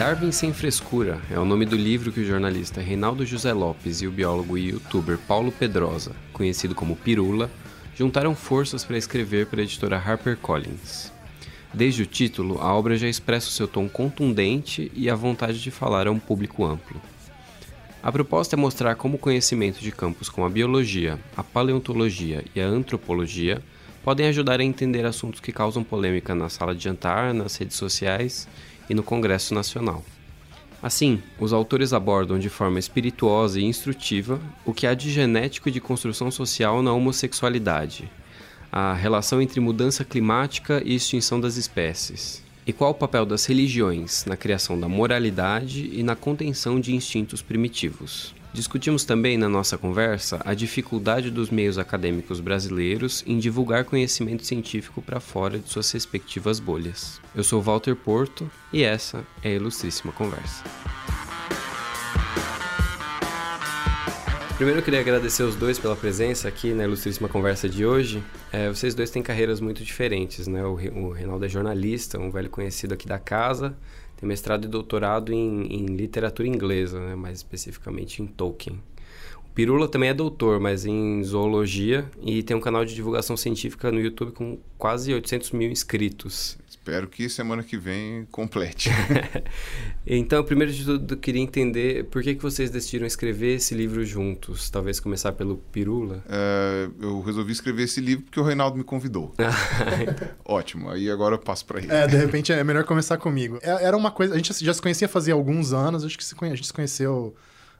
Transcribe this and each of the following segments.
Darwin Sem Frescura é o nome do livro que o jornalista Reinaldo José Lopes e o biólogo e youtuber Paulo Pedrosa, conhecido como Pirula, juntaram forças para escrever para a editora HarperCollins. Desde o título, a obra já expressa o seu tom contundente e a vontade de falar a um público amplo. A proposta é mostrar como o conhecimento de campos como a biologia, a paleontologia e a antropologia podem ajudar a entender assuntos que causam polêmica na sala de jantar, nas redes sociais e no Congresso Nacional. Assim, os autores abordam de forma espirituosa e instrutiva o que há de genético e de construção social na homossexualidade, a relação entre mudança climática e extinção das espécies, e qual o papel das religiões na criação da moralidade e na contenção de instintos primitivos. Discutimos também na nossa conversa a dificuldade dos meios acadêmicos brasileiros em divulgar conhecimento científico para fora de suas respectivas bolhas. Eu sou Walter Porto e essa é a Ilustríssima Conversa. Primeiro eu queria agradecer os dois pela presença aqui na Ilustríssima Conversa de hoje. É, vocês dois têm carreiras muito diferentes, né? O, o Reinaldo é jornalista, um velho conhecido aqui da casa, tem mestrado e doutorado em, em literatura inglesa, né? mais especificamente em Tolkien. Pirula também é doutor, mas em zoologia e tem um canal de divulgação científica no YouTube com quase 800 mil inscritos. Espero que semana que vem complete. então, primeiro de tudo, eu queria entender por que, que vocês decidiram escrever esse livro juntos. Talvez começar pelo Pirula. É, eu resolvi escrever esse livro porque o Reinaldo me convidou. Ótimo. Aí agora eu passo para ele. É, de repente é melhor começar comigo. É, era uma coisa. A gente já se conhecia fazia alguns anos. Acho que a gente se conheceu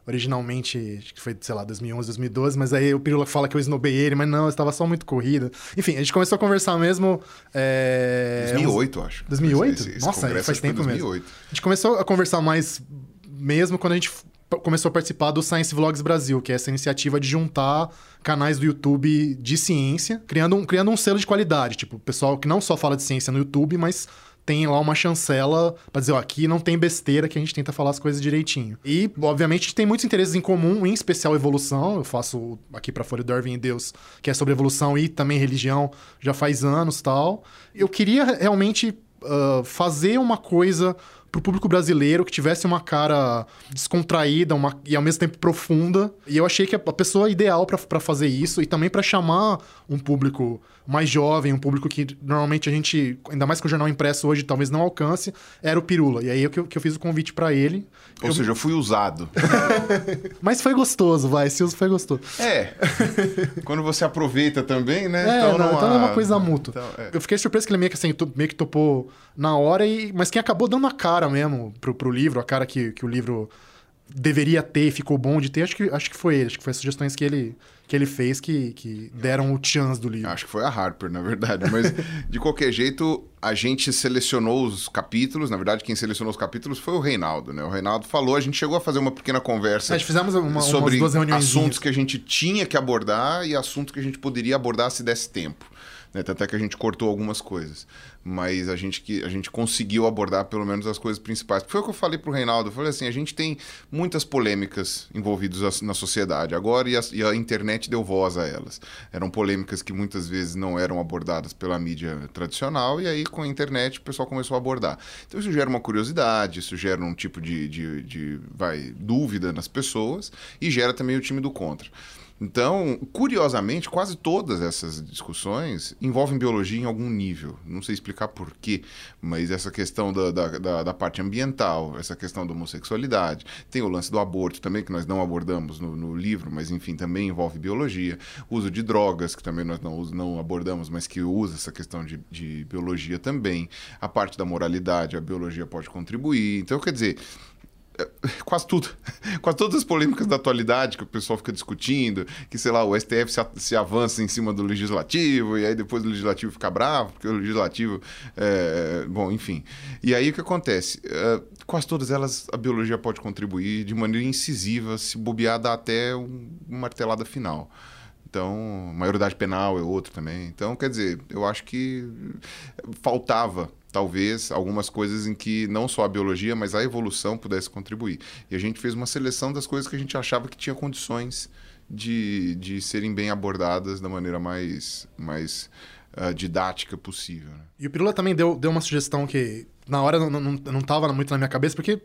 originalmente, acho que foi, sei lá, 2011, 2012, mas aí o Pirula fala que eu esnobei ele, mas não, estava só muito corrida. Enfim, a gente começou a conversar mesmo... É... 2008, acho. 2008? Esse, esse Nossa, faz tempo 2008. mesmo. A gente começou a conversar mais mesmo quando a gente começou a participar do Science Vlogs Brasil, que é essa iniciativa de juntar canais do YouTube de ciência, criando um, criando um selo de qualidade. Tipo, pessoal que não só fala de ciência no YouTube, mas tem lá uma chancela para dizer, ó, aqui não tem besteira que a gente tenta falar as coisas direitinho. E, obviamente, a gente tem muitos interesses em comum, em especial evolução. Eu faço aqui para Folha Darwin e Deus, que é sobre evolução e também religião, já faz anos tal. Eu queria realmente uh, fazer uma coisa pro público brasileiro que tivesse uma cara descontraída uma, e ao mesmo tempo profunda. E eu achei que a pessoa ideal para fazer isso e também para chamar um público mais jovem, um público que normalmente a gente, ainda mais com o jornal impresso hoje, talvez não alcance, era o Pirula. E aí eu, que, eu, que eu fiz o convite para ele. Ou eu... seja, eu fui usado. Mas foi gostoso, vai. Esse uso foi gostoso. É. Quando você aproveita também, né? É, então, não, então há... é uma coisa mútua. Então, é. Eu fiquei surpreso que ele meio que, assim, meio que topou na hora, e... mas quem acabou dando a cara mesmo pro, pro livro, a cara que, que o livro deveria ter e ficou bom de ter, acho que, acho que foi ele. Acho que foi as sugestões que ele, que ele fez que, que deram o chance do livro. Acho que foi a Harper, na verdade. Mas, de qualquer jeito, a gente selecionou os capítulos. Na verdade, quem selecionou os capítulos foi o Reinaldo, né? O Reinaldo falou, a gente chegou a fazer uma pequena conversa. É, fizemos uma, sobre assuntos que a gente tinha que abordar e assuntos que a gente poderia abordar se desse tempo. Né? Tanto é que a gente cortou algumas coisas. Mas a gente, que, a gente conseguiu abordar pelo menos as coisas principais. Foi o que eu falei para o Reinaldo. Eu falei assim: a gente tem muitas polêmicas envolvidas na sociedade agora e a, e a internet deu voz a elas. Eram polêmicas que muitas vezes não eram abordadas pela mídia tradicional, e aí com a internet o pessoal começou a abordar. Então isso gera uma curiosidade, isso gera um tipo de, de, de vai, dúvida nas pessoas e gera também o time do contra. Então, curiosamente, quase todas essas discussões envolvem biologia em algum nível. Não sei explicar por quê, mas essa questão da, da, da, da parte ambiental, essa questão da homossexualidade, tem o lance do aborto também, que nós não abordamos no, no livro, mas enfim, também envolve biologia. O uso de drogas, que também nós não, não abordamos, mas que usa essa questão de, de biologia também. A parte da moralidade, a biologia pode contribuir. Então, quer dizer quase tudo. Quase todas as polêmicas da atualidade que o pessoal fica discutindo, que, sei lá, o STF se, avança em cima do legislativo, e aí depois o legislativo fica bravo, porque o legislativo. É, bom, enfim. E aí o que acontece? É, quase todas elas a biologia pode contribuir de maneira incisiva, se bobear, dá até um, uma martelada final. Então, maioridade penal é outro também. Então, quer dizer, eu acho que faltava talvez algumas coisas em que não só a biologia, mas a evolução pudesse contribuir. E a gente fez uma seleção das coisas que a gente achava que tinha condições de, de serem bem abordadas da maneira mais, mais uh, didática possível. Né? E o Pirula também deu, deu uma sugestão que na hora não, não, não tava muito na minha cabeça, porque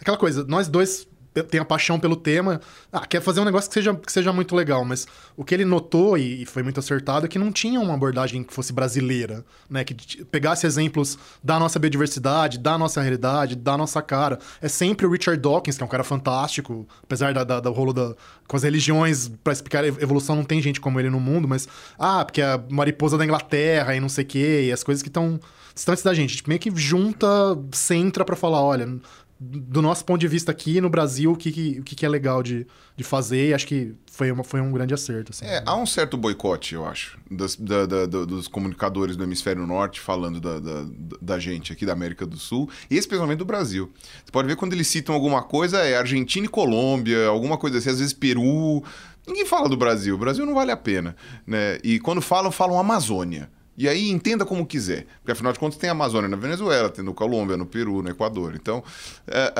aquela coisa, nós dois tem a paixão pelo tema, ah, quer fazer um negócio que seja, que seja muito legal, mas o que ele notou, e, e foi muito acertado, é que não tinha uma abordagem que fosse brasileira, né? Que pegasse exemplos da nossa biodiversidade, da nossa realidade, da nossa cara. É sempre o Richard Dawkins, que é um cara fantástico, apesar da, da, do rolo da, com as religiões, para explicar a evolução, não tem gente como ele no mundo, mas, ah, porque a mariposa da Inglaterra e não sei o quê, e as coisas que estão distantes da gente. A gente meio que junta, centra para falar, olha, do nosso ponto de vista aqui no Brasil, o que, que, o que, é legal de, de fazer, e acho que foi, uma, foi um grande acerto. Assim. É, há um certo boicote, eu acho, das, da, da, dos comunicadores do hemisfério norte falando da, da, da, gente aqui da América do Sul, e especialmente do Brasil. Você pode ver quando eles citam alguma coisa, é Argentina e Colômbia, alguma coisa assim, às vezes Peru. Ninguém fala do Brasil, o Brasil não vale a pena. Né? E quando falam, falam Amazônia. E aí entenda como quiser. Porque afinal de contas tem a Amazônia na Venezuela, tem no Colômbia, no Peru, no Equador. Então, é,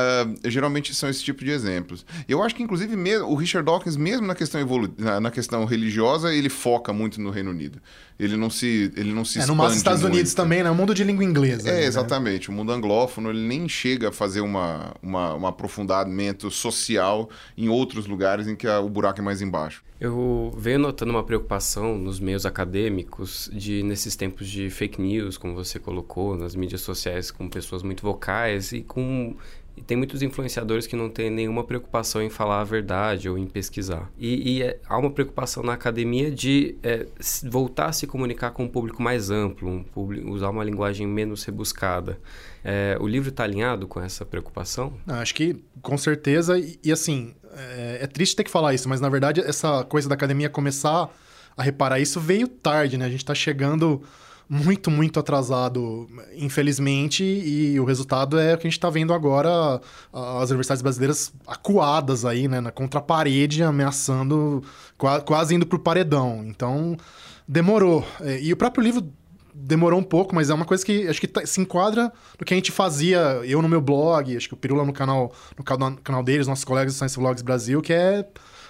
é, geralmente são esse tipo de exemplos. Eu acho que, inclusive, mesmo, o Richard Dawkins, mesmo na questão, evolu na, na, questão religiosa, ele foca muito no Reino Unido. Ele não se ele não se é, no Estados muito. Unidos também, né? O mundo de língua inglesa. É, né? exatamente. O mundo anglófono, ele nem chega a fazer uma, uma, um aprofundamento social em outros lugares em que a, o buraco é mais embaixo. Eu venho notando uma preocupação nos meios acadêmicos de nesses tempos de fake news, como você colocou, nas mídias sociais com pessoas muito vocais e com e tem muitos influenciadores que não têm nenhuma preocupação em falar a verdade ou em pesquisar. E, e é, há uma preocupação na academia de é, voltar a se comunicar com um público mais amplo, um público, usar uma linguagem menos rebuscada. É, o livro está alinhado com essa preocupação? Acho que com certeza. E, e assim, é, é, triste ter que falar isso, mas na verdade essa coisa da academia começar a reparar isso veio tarde, né? A gente está chegando muito, muito atrasado, infelizmente, e o resultado é o que a gente está vendo agora, as universidades brasileiras acuadas aí, né, contra a parede, ameaçando, quase indo para o paredão. Então, demorou. É, e o próprio livro demorou um pouco, mas é uma coisa que acho que tá, se enquadra no que a gente fazia, eu no meu blog, acho que o Pirula no canal, no canal, deles, nossos colegas do Science Vlogs Brasil, que é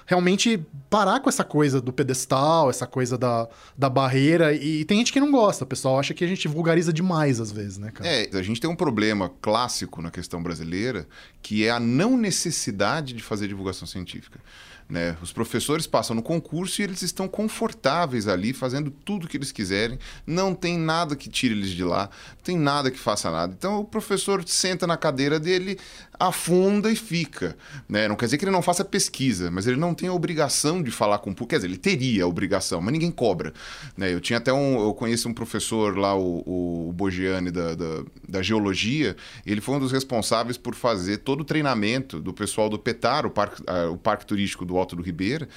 realmente parar com essa coisa do pedestal, essa coisa da, da barreira. E, tem gente que não gosta, pessoal acha que a gente vulgariza demais às vezes, né, cara? É, a gente tem um problema clássico na questão brasileira, que é a não necessidade de fazer divulgação científica. Né? Os professores passam no concurso e eles estão confortáveis ali, fazendo tudo o que eles quiserem. Não tem nada que tire eles de lá, não tem nada que faça nada. Então o professor senta na cadeira dele, afunda e fica. Né? Não quer dizer que ele não faça pesquisa, mas ele não tem a obrigação de falar com o público. Quer dizer, ele teria a obrigação, mas ninguém cobra. Né? Eu tinha até um. Eu conheço um professor lá, o, o Bogiani, da, da, da geologia. Ele foi um dos responsáveis por fazer todo o treinamento do pessoal do PETAR, o parque, uh, o parque turístico do Alto do Ribeira,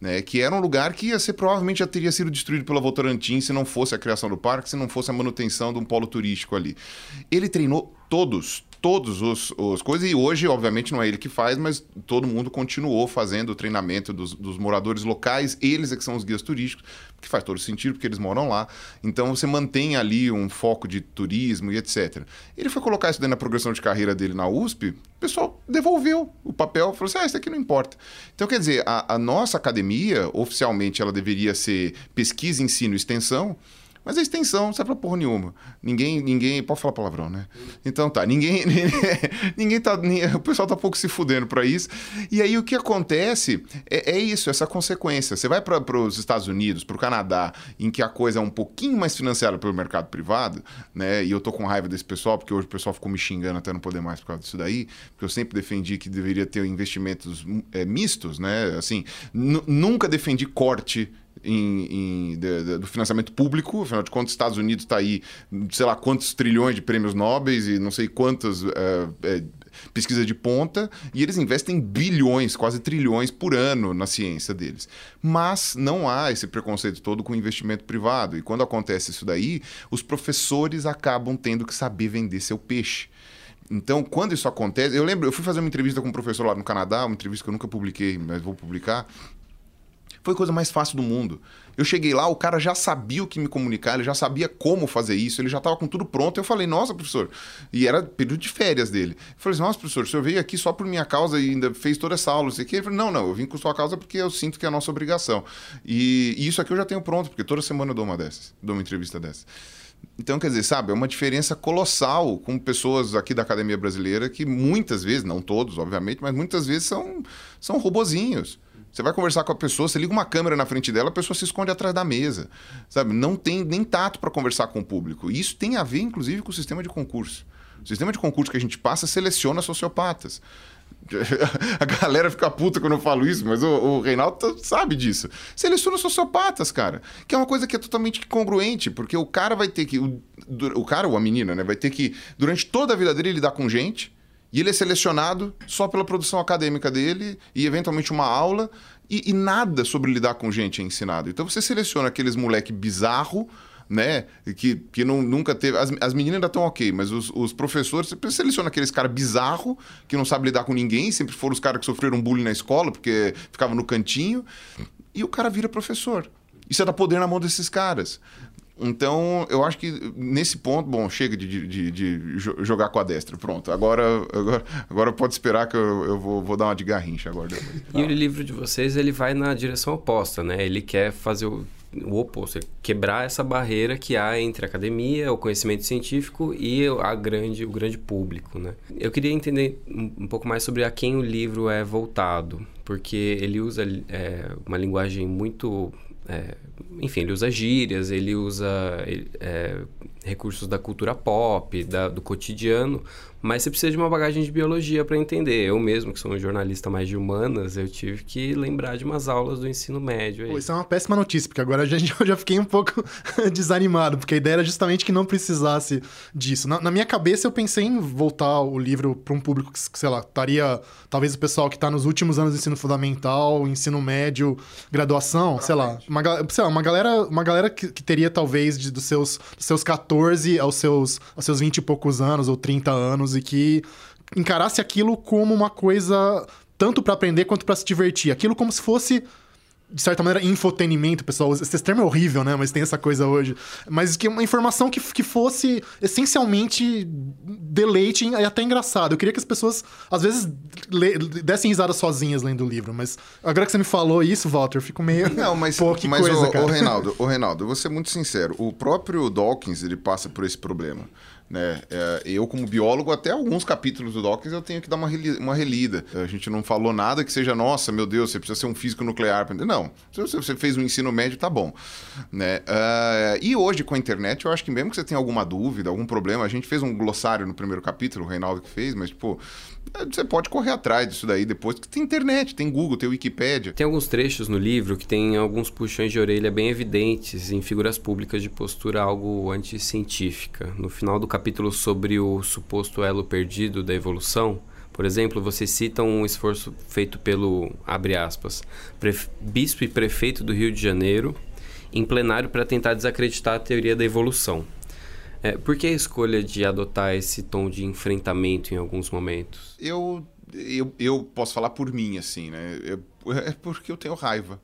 né, que era um lugar que ia ser, provavelmente já teria sido destruído pela Votorantim se não fosse a criação do parque, se não fosse a manutenção de um polo turístico ali. Ele treinou todos, todos os, os coisas, e hoje, obviamente, não é ele que faz, mas todo mundo continuou fazendo o treinamento dos, dos, moradores locais, eles é que são os guias turísticos, que faz todo sentido, porque eles moram lá. Então você mantém ali um foco de turismo e etc. Ele foi colocar isso dentro da progressão de carreira dele na USP, o pessoal devolveu o papel, falou assim: ah, isso aqui não importa. Então, quer dizer, a, a nossa academia, oficialmente, ela deveria ser pesquisa, ensino e extensão. Mas a extensão não serve pra porra nenhuma. Ninguém, ninguém. Pode falar palavrão, né? Então tá, ninguém. ninguém tá. O pessoal tá pouco se fudendo pra isso. E aí o que acontece é, é isso, essa consequência. Você vai para os Estados Unidos, para o Canadá, em que a coisa é um pouquinho mais financiada pelo mercado privado, né? E eu tô com raiva desse pessoal, porque hoje o pessoal ficou me xingando até não poder mais por causa disso daí, porque eu sempre defendi que deveria ter investimentos é, mistos, né? Assim, nunca defendi corte em, em de, de, do financiamento público, afinal de contas, os Estados Unidos está aí, sei lá quantos trilhões de prêmios nobres e não sei quantas é, é, pesquisas de ponta, e eles investem bilhões, quase trilhões por ano na ciência deles. Mas não há esse preconceito todo com investimento privado, e quando acontece isso daí, os professores acabam tendo que saber vender seu peixe. Então, quando isso acontece, eu lembro, eu fui fazer uma entrevista com um professor lá no Canadá, uma entrevista que eu nunca publiquei, mas vou publicar. Foi a coisa mais fácil do mundo. Eu cheguei lá, o cara já sabia o que me comunicar, ele já sabia como fazer isso, ele já estava com tudo pronto. Eu falei, nossa, professor. E era período de férias dele. Eu falei assim, nossa, professor, o senhor veio aqui só por minha causa e ainda fez toda essa aula, não sei o quê. Ele falou, não, não, eu vim com sua causa porque eu sinto que é a nossa obrigação. E, e isso aqui eu já tenho pronto, porque toda semana eu dou uma dessas, dou uma entrevista dessa. Então, quer dizer, sabe, é uma diferença colossal com pessoas aqui da academia brasileira que muitas vezes, não todos, obviamente, mas muitas vezes são, são robozinhos. Você vai conversar com a pessoa, você liga uma câmera na frente dela, a pessoa se esconde atrás da mesa. Sabe? Não tem nem tato para conversar com o público. E isso tem a ver, inclusive, com o sistema de concurso. O sistema de concurso que a gente passa seleciona sociopatas. A galera fica puta quando eu falo isso, mas o, o Reinaldo sabe disso. Seleciona sociopatas, cara. Que é uma coisa que é totalmente congruente, porque o cara vai ter que. O, o cara ou a menina, né? Vai ter que, durante toda a vida dele, lidar com gente. E ele é selecionado só pela produção acadêmica dele e, eventualmente, uma aula. E, e nada sobre lidar com gente é ensinado. Então você seleciona aqueles moleque bizarro né? Que, que não, nunca teve. As, as meninas ainda estão ok, mas os, os professores, você seleciona aqueles caras bizarro que não sabem lidar com ninguém, sempre foram os caras que sofreram bullying na escola, porque ficavam no cantinho, e o cara vira professor. Isso é dar poder na mão desses caras. Então, eu acho que nesse ponto, bom, chega de, de, de jogar com a destra. Pronto, agora, agora, agora pode esperar que eu, eu vou, vou, dar uma de garrincha agora. E o livro de vocês, ele vai na direção oposta, né? Ele quer fazer o o oposto, quebrar essa barreira que há entre a academia, o conhecimento científico e a grande, o grande público, né? Eu queria entender um, pouco mais sobre a quem o livro é voltado, porque ele usa é, uma linguagem muito é, enfim, ele usa gírias, ele usa é, recursos da cultura pop, da, do cotidiano, mas você precisa de uma bagagem de biologia para entender. Eu mesmo, que sou um jornalista mais de humanas, eu tive que lembrar de umas aulas do ensino médio. Pô, isso é uma péssima notícia, porque agora já, já fiquei um pouco desanimado, porque a ideia era justamente que não precisasse disso. Na, na minha cabeça, eu pensei em voltar o livro para um público que, sei lá, estaria. Talvez o pessoal que está nos últimos anos do ensino fundamental, ensino médio, graduação, sei lá, uma, sei lá, uma galera, uma galera que, que teria talvez de, dos, seus, dos seus 14 aos seus, aos seus 20 e poucos anos, ou 30 anos anos e que encarasse aquilo como uma coisa tanto para aprender quanto para se divertir. Aquilo como se fosse de certa maneira, infotenimento, pessoal. Esse termo é horrível, né? Mas tem essa coisa hoje. Mas que uma informação que, que fosse essencialmente deleite e até engraçado. Eu queria que as pessoas, às vezes, le, dessem risada sozinhas lendo o livro. Mas agora que você me falou isso, Walter, eu fico meio. Não, mas, Pô, mas coisa, o, o Reinaldo, o Reinaldo, eu vou ser muito sincero. O próprio Dawkins, ele passa por esse problema. Né? É, eu, como biólogo, até alguns capítulos do Dawkins eu tenho que dar uma, uma relida. A gente não falou nada que seja, nossa, meu Deus, você precisa ser um físico nuclear. Não, se você fez um ensino médio, tá bom. Né? Uh, e hoje, com a internet, eu acho que mesmo que você tenha alguma dúvida, algum problema, a gente fez um glossário no primeiro capítulo, o Reinaldo que fez, mas, tipo, você pode correr atrás disso daí depois, que tem internet, tem Google, tem Wikipedia. Tem alguns trechos no livro que tem alguns puxões de orelha bem evidentes em figuras públicas de postura algo anticientífica. No final do capítulo sobre o suposto elo perdido da evolução, por exemplo, você cita um esforço feito pelo, abre aspas, bispo e prefeito do Rio de Janeiro, em plenário para tentar desacreditar a teoria da evolução. É, por que a escolha de adotar esse tom de enfrentamento em alguns momentos? Eu, eu, eu posso falar por mim, assim, né? Eu, é porque eu tenho raiva.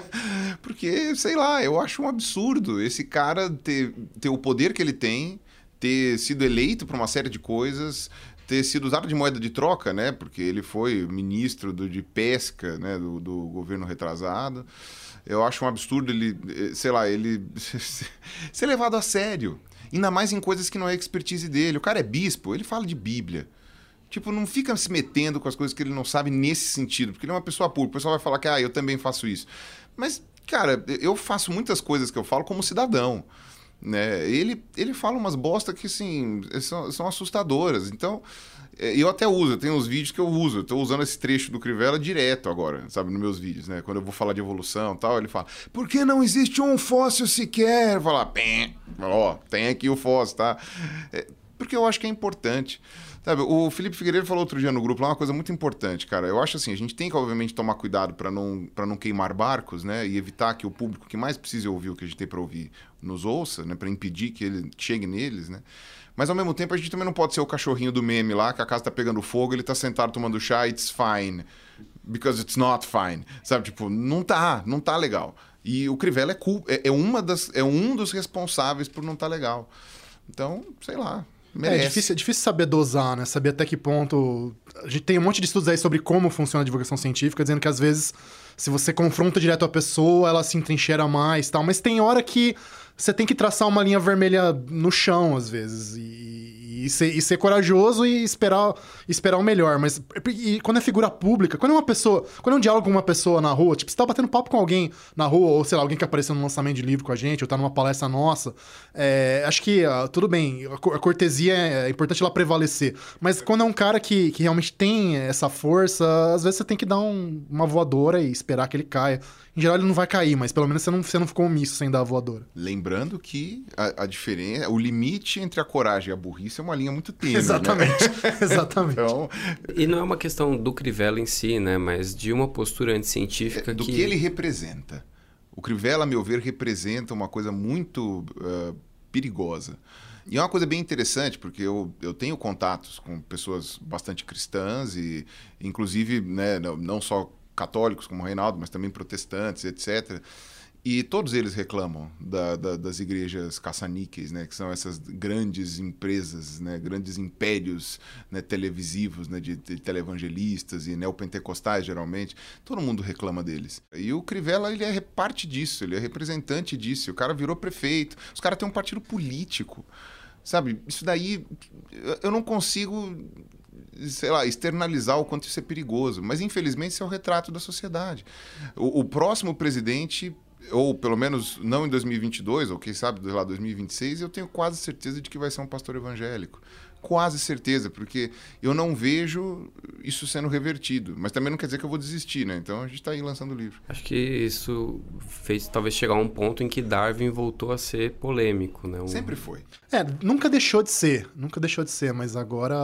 porque, sei lá, eu acho um absurdo esse cara ter, ter o poder que ele tem, ter sido eleito para uma série de coisas, ter sido usado de moeda de troca, né? Porque ele foi ministro do, de pesca, né? Do, do governo retrasado. Eu acho um absurdo ele, eh, sei lá, ele ser levado a sério. Ainda mais em coisas que não é expertise dele. O cara é bispo, ele fala de Bíblia. Tipo, não fica se metendo com as coisas que ele não sabe nesse sentido, porque ele é uma pessoa pura. O pessoal vai falar que, ah, eu também faço isso. Mas, cara, eu faço muitas coisas que eu falo como cidadão. Né? Ele, ele fala umas bosta que, assim, são, são assustadoras. Então, é, eu até uso, tenho uns vídeos que eu uso. Tô usando esse trecho do Crivella direto agora, sabe, nos meus vídeos, né? Quando eu vou falar de evolução e tal, ele fala: por que não existe um fóssil sequer? Falar, ó, tem aqui o fóssil, tá? É, porque eu acho que é importante. Sabe, o Felipe Figueiredo falou outro dia no grupo lá uma coisa muito importante, cara. Eu acho assim, a gente tem que, obviamente, tomar cuidado para não, não queimar barcos, né? E evitar que o público que mais precisa ouvir o que a gente tem para ouvir nos ouça, né? Para impedir que ele chegue neles, né? Mas ao mesmo tempo a gente também não pode ser o cachorrinho do meme lá, que a casa tá pegando fogo, ele tá sentado tomando chá, it's fine. Because it's not fine. Sabe, tipo, não tá, não tá legal. E o Crivella é, é, é, uma das, é um dos responsáveis por não estar tá legal. Então, sei lá. Merece. É difícil, é difícil saber dosar, né? Saber até que ponto. A gente tem um monte de estudos aí sobre como funciona a divulgação científica, dizendo que às vezes, se você confronta direto a pessoa, ela se entrincheira mais tal. Mas tem hora que você tem que traçar uma linha vermelha no chão, às vezes. E, e, ser, e ser corajoso e esperar, esperar o melhor. Mas e quando é figura pública, quando é uma pessoa. Quando é um diálogo com uma pessoa na rua, tipo, você tá batendo papo com alguém na rua, ou sei lá, alguém que apareceu no lançamento de livro com a gente, ou tá numa palestra nossa. É, acho que uh, tudo bem, a cortesia é, é importante ela prevalecer. Mas quando é um cara que, que realmente tem essa força, às vezes você tem que dar um, uma voadora e esperar que ele caia. Em geral, ele não vai cair, mas pelo menos você não, você não ficou omisso sem dar a voadora. Lembrando que a, a diferença, o limite entre a coragem e a burrice é uma linha muito tênue. Exatamente. Né? Exatamente. então... E não é uma questão do Crivella em si, né? Mas de uma postura anticientífica é, do que... que ele representa. O Crivella, a meu ver, representa uma coisa muito uh, perigosa. E é uma coisa bem interessante, porque eu, eu tenho contatos com pessoas bastante cristãs e, inclusive, né, não só católicos como Reinaldo, mas também protestantes, etc. E todos eles reclamam da, da, das igrejas caça-níqueis, né? que são essas grandes empresas, né? grandes impérios né? televisivos né? de, de televangelistas e neopentecostais, geralmente. Todo mundo reclama deles. E o Crivella ele é parte disso, ele é representante disso. O cara virou prefeito, os caras têm um partido político. Sabe, isso daí eu não consigo sei lá, externalizar o quanto isso é perigoso. Mas, infelizmente, isso é o retrato da sociedade. O, o próximo presidente ou pelo menos não em 2022, ou quem sabe lá 2026, eu tenho quase certeza de que vai ser um pastor evangélico. Quase certeza, porque eu não vejo isso sendo revertido. Mas também não quer dizer que eu vou desistir, né? Então a gente está aí lançando o livro. Acho que isso fez talvez chegar a um ponto em que Darwin voltou a ser polêmico, né? Um... Sempre foi. É, nunca deixou de ser. Nunca deixou de ser, mas agora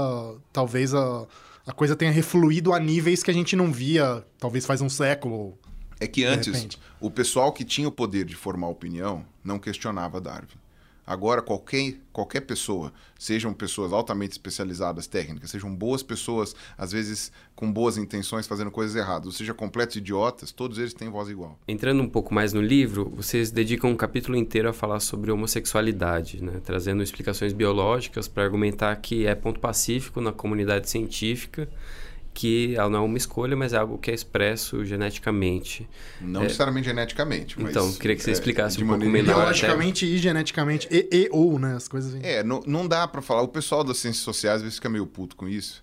talvez a, a coisa tenha refluído a níveis que a gente não via, talvez faz um século. É que antes, o pessoal que tinha o poder de formar opinião não questionava Darwin. Agora, qualquer, qualquer pessoa, sejam pessoas altamente especializadas técnicas, sejam boas pessoas, às vezes com boas intenções, fazendo coisas erradas, ou seja, completos idiotas, todos eles têm voz igual. Entrando um pouco mais no livro, vocês dedicam um capítulo inteiro a falar sobre homossexualidade, né? trazendo explicações biológicas para argumentar que é ponto pacífico na comunidade científica que ela não é uma escolha, mas é algo que é expresso geneticamente. Não é... necessariamente geneticamente, mas... Então, queria que você é, explicasse é, um pouco melhor. Biologicamente até... e geneticamente, e, e, ou, né, as coisas... É, não, não dá para falar. O pessoal das ciências sociais às vezes fica meio puto com isso?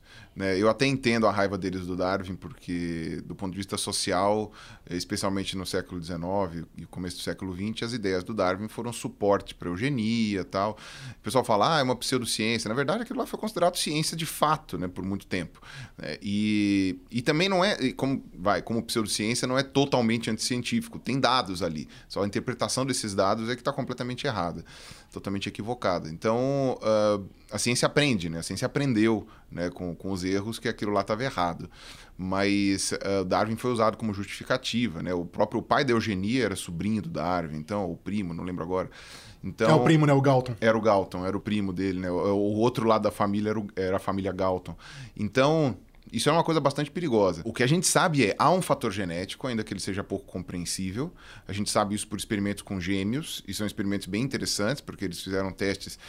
Eu até entendo a raiva deles do Darwin, porque do ponto de vista social, especialmente no século XIX e começo do século XX, as ideias do Darwin foram suporte para eugenia tal. O pessoal fala, ah, é uma pseudociência. Na verdade, aquilo lá foi considerado ciência de fato, né, por muito tempo. Né? E, e também não é, como vai, como pseudociência não é totalmente anticientífico. Tem dados ali. Só a interpretação desses dados é que está completamente errada totalmente equivocada. Então, uh, a ciência aprende, né? A ciência aprendeu né, com, com os erros que aquilo lá estava errado. Mas uh, Darwin foi usado como justificativa, né? O próprio pai da eugenia era sobrinho do Darwin, então, o primo, não lembro agora. Então, é o primo, né? O Galton. Era o Galton, era o primo dele, né? O, o outro lado da família era, o, era a família Galton. Então, isso é uma coisa bastante perigosa. O que a gente sabe é, há um fator genético, ainda que ele seja pouco compreensível. A gente sabe isso por experimentos com gêmeos, e são experimentos bem interessantes, porque eles fizeram testes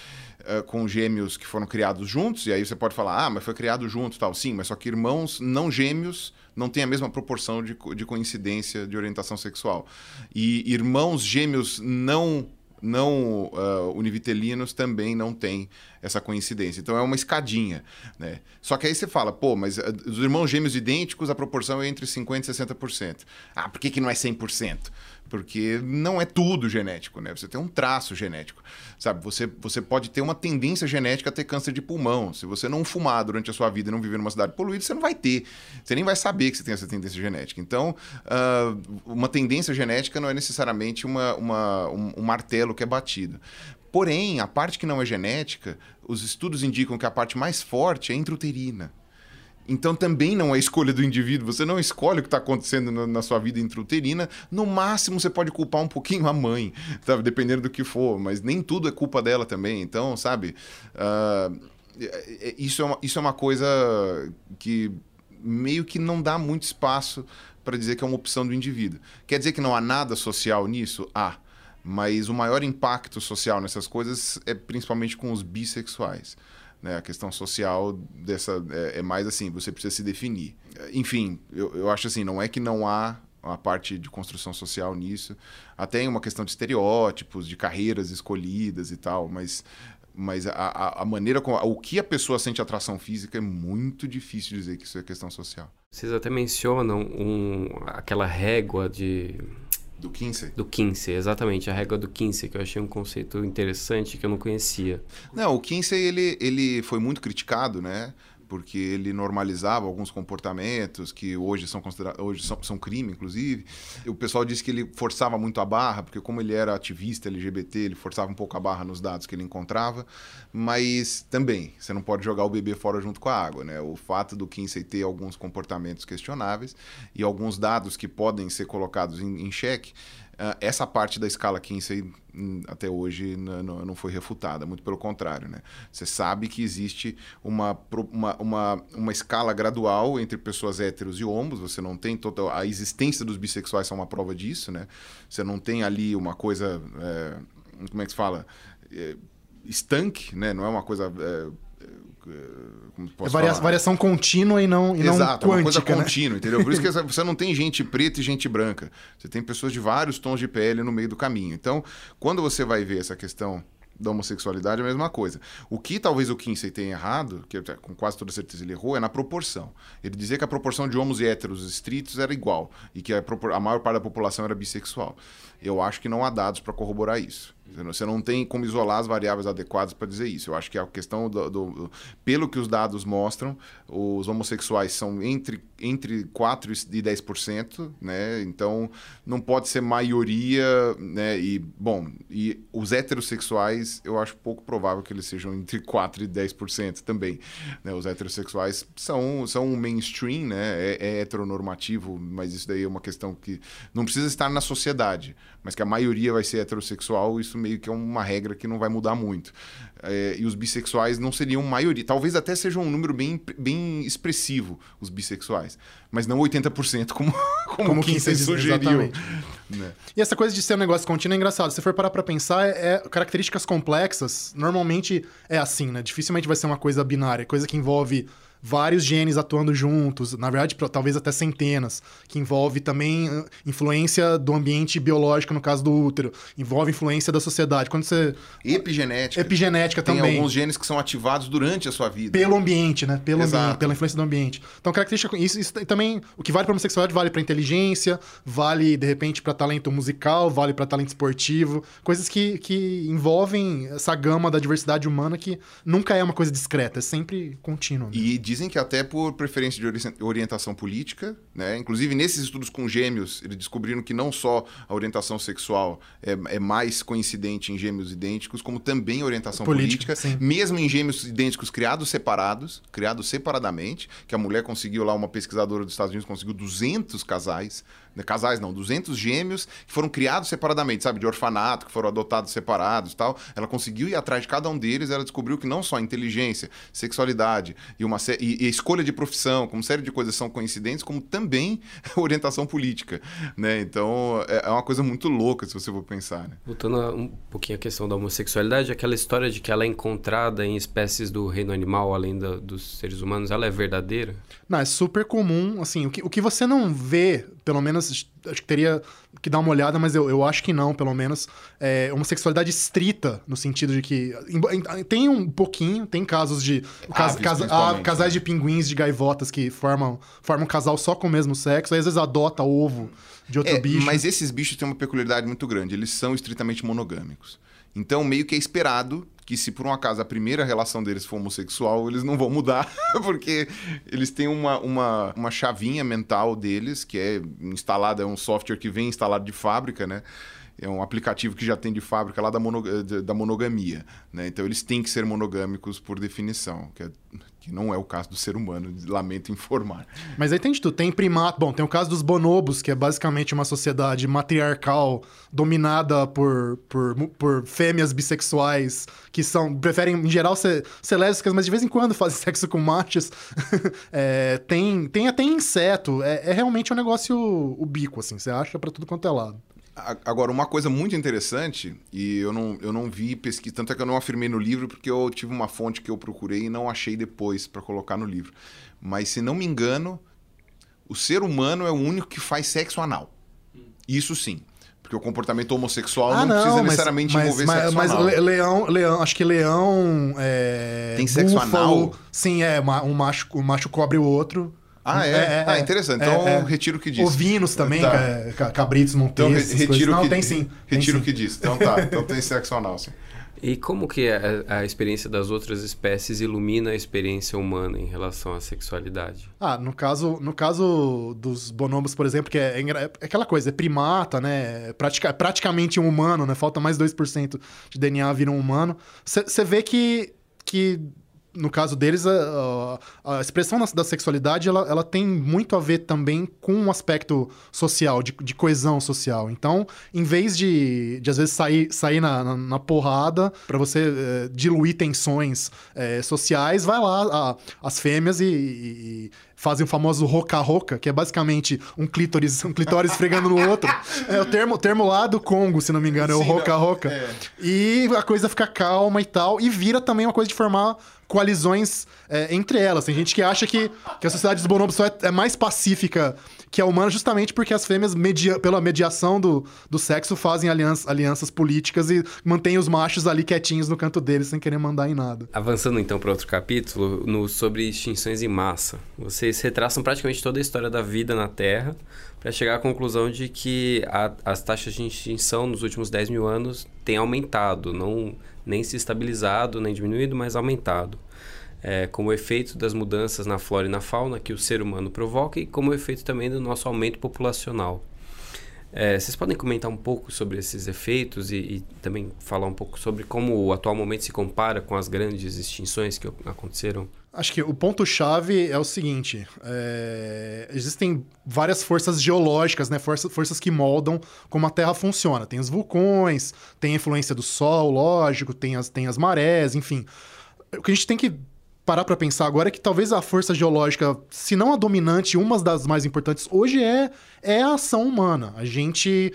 uh, com gêmeos que foram criados juntos, e aí você pode falar, ah, mas foi criado junto tal. Sim, mas só que irmãos não gêmeos não têm a mesma proporção de, de coincidência de orientação sexual. E irmãos gêmeos não não uh, univitelinos também não têm essa coincidência. Então é uma escadinha. Né? Só que aí você fala, pô, mas uh, os irmãos gêmeos idênticos, a proporção é entre 50% e 60%. Ah, por que, que não é 100%? Porque não é tudo genético, né? Você tem um traço genético, sabe? Você, você pode ter uma tendência genética a ter câncer de pulmão. Se você não fumar durante a sua vida e não viver numa cidade poluída, você não vai ter. Você nem vai saber que você tem essa tendência genética. Então, uh, uma tendência genética não é necessariamente uma, uma um, um martelo que é batido. Porém, a parte que não é genética, os estudos indicam que a parte mais forte é intrauterina. Então também não é escolha do indivíduo. Você não escolhe o que está acontecendo na, sua vida intrauterina. No máximo você pode culpar um pouquinho a mãe, sabe? Dependendo do que for. Mas nem tudo é culpa dela também. Então, sabe? Uh, isso, é uma, isso é uma coisa que meio que não dá muito espaço para dizer que é uma opção do indivíduo. Quer dizer que não há nada social nisso? Há. Mas o maior impacto social nessas coisas é principalmente com os bissexuais Né? A questão social dessa é, é mais assim, você precisa se definir. Enfim, eu, eu acho assim, não é que não há uma parte de construção social nisso. Até uma questão de estereótipos, de carreiras escolhidas e tal, mas, mas a, a maneira como. O que a pessoa sente atração física é muito difícil dizer que isso é questão social. Vocês até mencionam um, aquela régua de. Do Kinsey? Do Kinsey, exatamente, a régua do Kinsey, que eu achei um conceito interessante que eu não conhecia. Não, o Kinsey ele, ele foi muito criticado, né? Porque ele normalizava alguns comportamentos que hoje são considerados hoje são, são crime inclusive. O pessoal disse que ele forçava muito a barra porque como ele era ativista LGBT ele forçava um pouco a barra nos dados que ele encontrava. Mas também você não pode jogar o bebê fora junto com a água né? O fato do Kinsey ter alguns comportamentos questionáveis e alguns dados que podem ser colocados em, em xeque essa parte da escala Kinsey hum, até hoje não foi refutada, muito pelo contrário. Né? Você sabe que existe uma, uma, uma, uma escala gradual entre pessoas héteros e homos, você não tem total. A existência dos bissexuais é uma prova disso, né? Você não tem ali uma coisa. É, como é que se fala? É, estanque, né? Não é uma coisa. É, é varia variação contínua e não e Exato, não quântica, é uma coisa né? contínua, entendeu? Por isso que você não tem gente preta e gente branca. Você tem pessoas de vários tons de pele no meio do caminho. Então, quando você vai ver essa questão da homossexualidade é a mesma coisa. O que talvez o Kinsey tenha errado, que com quase toda certeza ele errou, é na proporção. Ele dizia que a proporção de homos e héteros estritos era igual e que a, a maior parte da população era bissexual. Eu acho que não há dados para corroborar isso. Você não tem como isolar as variáveis adequadas para dizer isso. Eu acho que é a questão do, do, do, Pelo que os dados mostram, os homossexuais são entre, entre 4% e 10%, né? Então não pode ser maioria, né? E, bom, e os heterossexuais, eu acho pouco provável que eles sejam entre 4% e 10% também. Né? Os heterossexuais são, são um mainstream, né? É, é heteronormativo, mas isso daí é uma questão que não precisa estar na sociedade, mas que a maioria vai ser heterossexual, isso meio que é uma regra que não vai mudar muito. É, e os bissexuais não seriam maioria. Talvez até seja um número bem, bem expressivo, os bissexuais. Mas não 80%, como, como, como Kinsey sugeriu. Né? E essa coisa de ser um negócio contínuo é engraçado. Se for parar pra pensar, é, é, características complexas, normalmente é assim, né? Dificilmente vai ser uma coisa binária. Coisa que envolve vários genes atuando juntos, na verdade, talvez até centenas, que envolve também influência do ambiente biológico, no caso do útero, envolve influência da sociedade. Quando você. Epigenética. Epigenética Tem também. Tem alguns genes que são ativados durante a sua vida. Pelo ambiente, né? Pelo ambiente, pela influência do ambiente. Então, característica. Isso, isso também. O que vale para homossexualidade vale para inteligência, vale, de repente, para talento musical, vale para talento esportivo. Coisas que, que envolvem essa gama da diversidade humana que nunca é uma coisa discreta, é sempre contínua. Né? E dizem que até por preferência de orientação política, né? Inclusive, nesses estudos com gêmeos, eles descobriram que não só a orientação sexual é, é mais coincidente em gêmeos idênticos, como também a orientação política, política mesmo em gêmeos idênticos criados separados, criados separadamente, que a mulher conseguiu lá, uma pesquisadora dos Estados Unidos conseguiu 200 casais casais não, 200 gêmeos que foram criados separadamente, sabe, de orfanato, que foram adotados separados tal. Ela conseguiu ir atrás de cada um deles, ela descobriu que não só inteligência, sexualidade e uma e, e escolha de profissão, como série de coisas são coincidentes, como também orientação política, né? Então é, é uma coisa muito louca se você for pensar, né? Voltando um pouquinho à questão da homossexualidade, aquela história de que ela é encontrada em espécies do reino animal além da, dos seres humanos, ela é verdadeira? Não, é super comum, assim, o que, o que você não vê, pelo menos acho que teria que dar uma olhada, mas eu, eu acho que não, pelo menos. É homossexualidade estrita, no sentido de que. Tem um pouquinho, tem casos de. Cas, casa, ah, casais né? de pinguins, de gaivotas que formam, formam um casal só com o mesmo sexo, aí às vezes adota ovo de outro é, bicho. Mas esses bichos têm uma peculiaridade muito grande, eles são estritamente monogâmicos. Então, meio que é esperado que se por um acaso a primeira relação deles for homossexual, eles não vão mudar, porque eles têm uma, uma, uma chavinha mental deles, que é instalada, é um software que vem instalado de fábrica, né? É um aplicativo que já tem de fábrica lá da, mono, da monogamia, né? Então eles têm que ser monogâmicos por definição, que é que não é o caso do ser humano, lamento informar. Mas aí tem de tudo, tem primato, bom, tem o caso dos bonobos, que é basicamente uma sociedade matriarcal dominada por, por, por fêmeas bissexuais, que são, preferem, em geral, ser, ser lésbicas, mas de vez em quando fazem sexo com machos. é, tem, tem até inseto, é, é realmente um negócio bico, assim, você acha para tudo quanto é lado. Agora, uma coisa muito interessante, e eu não, eu não vi pesquisa, tanto é que eu não afirmei no livro, porque eu tive uma fonte que eu procurei e não achei depois para colocar no livro. Mas, se não me engano, o ser humano é o único que faz sexo anal. Isso sim. Porque o comportamento homossexual ah, não, não, precisa mas, necessariamente mas, envolver mas, sexo mas anal. Mas leão, leão, acho que leão. É, Tem sexo búfalo, anal? Sim, é. Um macho, um macho cobre o outro. Ah, é? é, ah, é interessante. Então, é, é. retiro o que disse. Ovinos também, tá. cabritos, montes. Então, retiro o que, tem sim. Retiro o que disse. Então tá. Então tem sexo anal, sim. E como que a, a, experiência das outras espécies ilumina a experiência humana em relação à sexualidade? Ah, no caso, no caso dos bonobos, por exemplo, que é, é, é aquela coisa, é primata, né? É pratica, praticamente um humano, né? Falta mais 2% de DNA vir um humano. Você vê que, que no caso deles, a, a expressão da, da sexualidade ela, ela, tem muito a ver também com um aspecto social, de, de coesão social. Então, em vez de, de às vezes, sair, sair na, na, na porrada para você é, diluir tensões é, sociais, vai lá a, as fêmeas e, e, fazem o famoso roca-roca, que é basicamente um clítoris, um clitóris esfregando no outro. É o termo, termo lá do Congo, se não me engano, é o roca-roca. É. E a coisa fica calma e tal, e vira também uma coisa de formar coalizões é, entre elas. Tem gente que acha que, que a sociedade dos bonobos só é, é mais pacífica que a humana justamente porque as fêmeas, media, pela mediação do, do sexo, fazem aliança, alianças políticas e mantêm os machos ali quietinhos no canto deles sem querer mandar em nada. Avançando então para outro capítulo, no, sobre extinções em massa. Vocês retraçam praticamente toda a história da vida na Terra para chegar à conclusão de que a, as taxas de extinção nos últimos 10 mil anos têm aumentado, não nem se estabilizado, nem diminuído, mas aumentado é, como efeito das mudanças na flora e na fauna que o ser humano provoca e como efeito também do nosso aumento populacional. É, vocês podem comentar um pouco sobre esses efeitos e, e, também falar um pouco sobre como o atual momento se compara com as grandes extinções que aconteceram? Acho que o ponto-chave é o seguinte: é... existem várias forças geológicas, né? Forças, forças que moldam como a Terra funciona. Tem os vulcões, tem a influência do Sol, lógico, tem as, tem as marés, enfim. O que a gente tem que parar para pensar agora é que talvez a força geológica, se não a dominante, uma das mais importantes hoje é, é a ação humana. A gente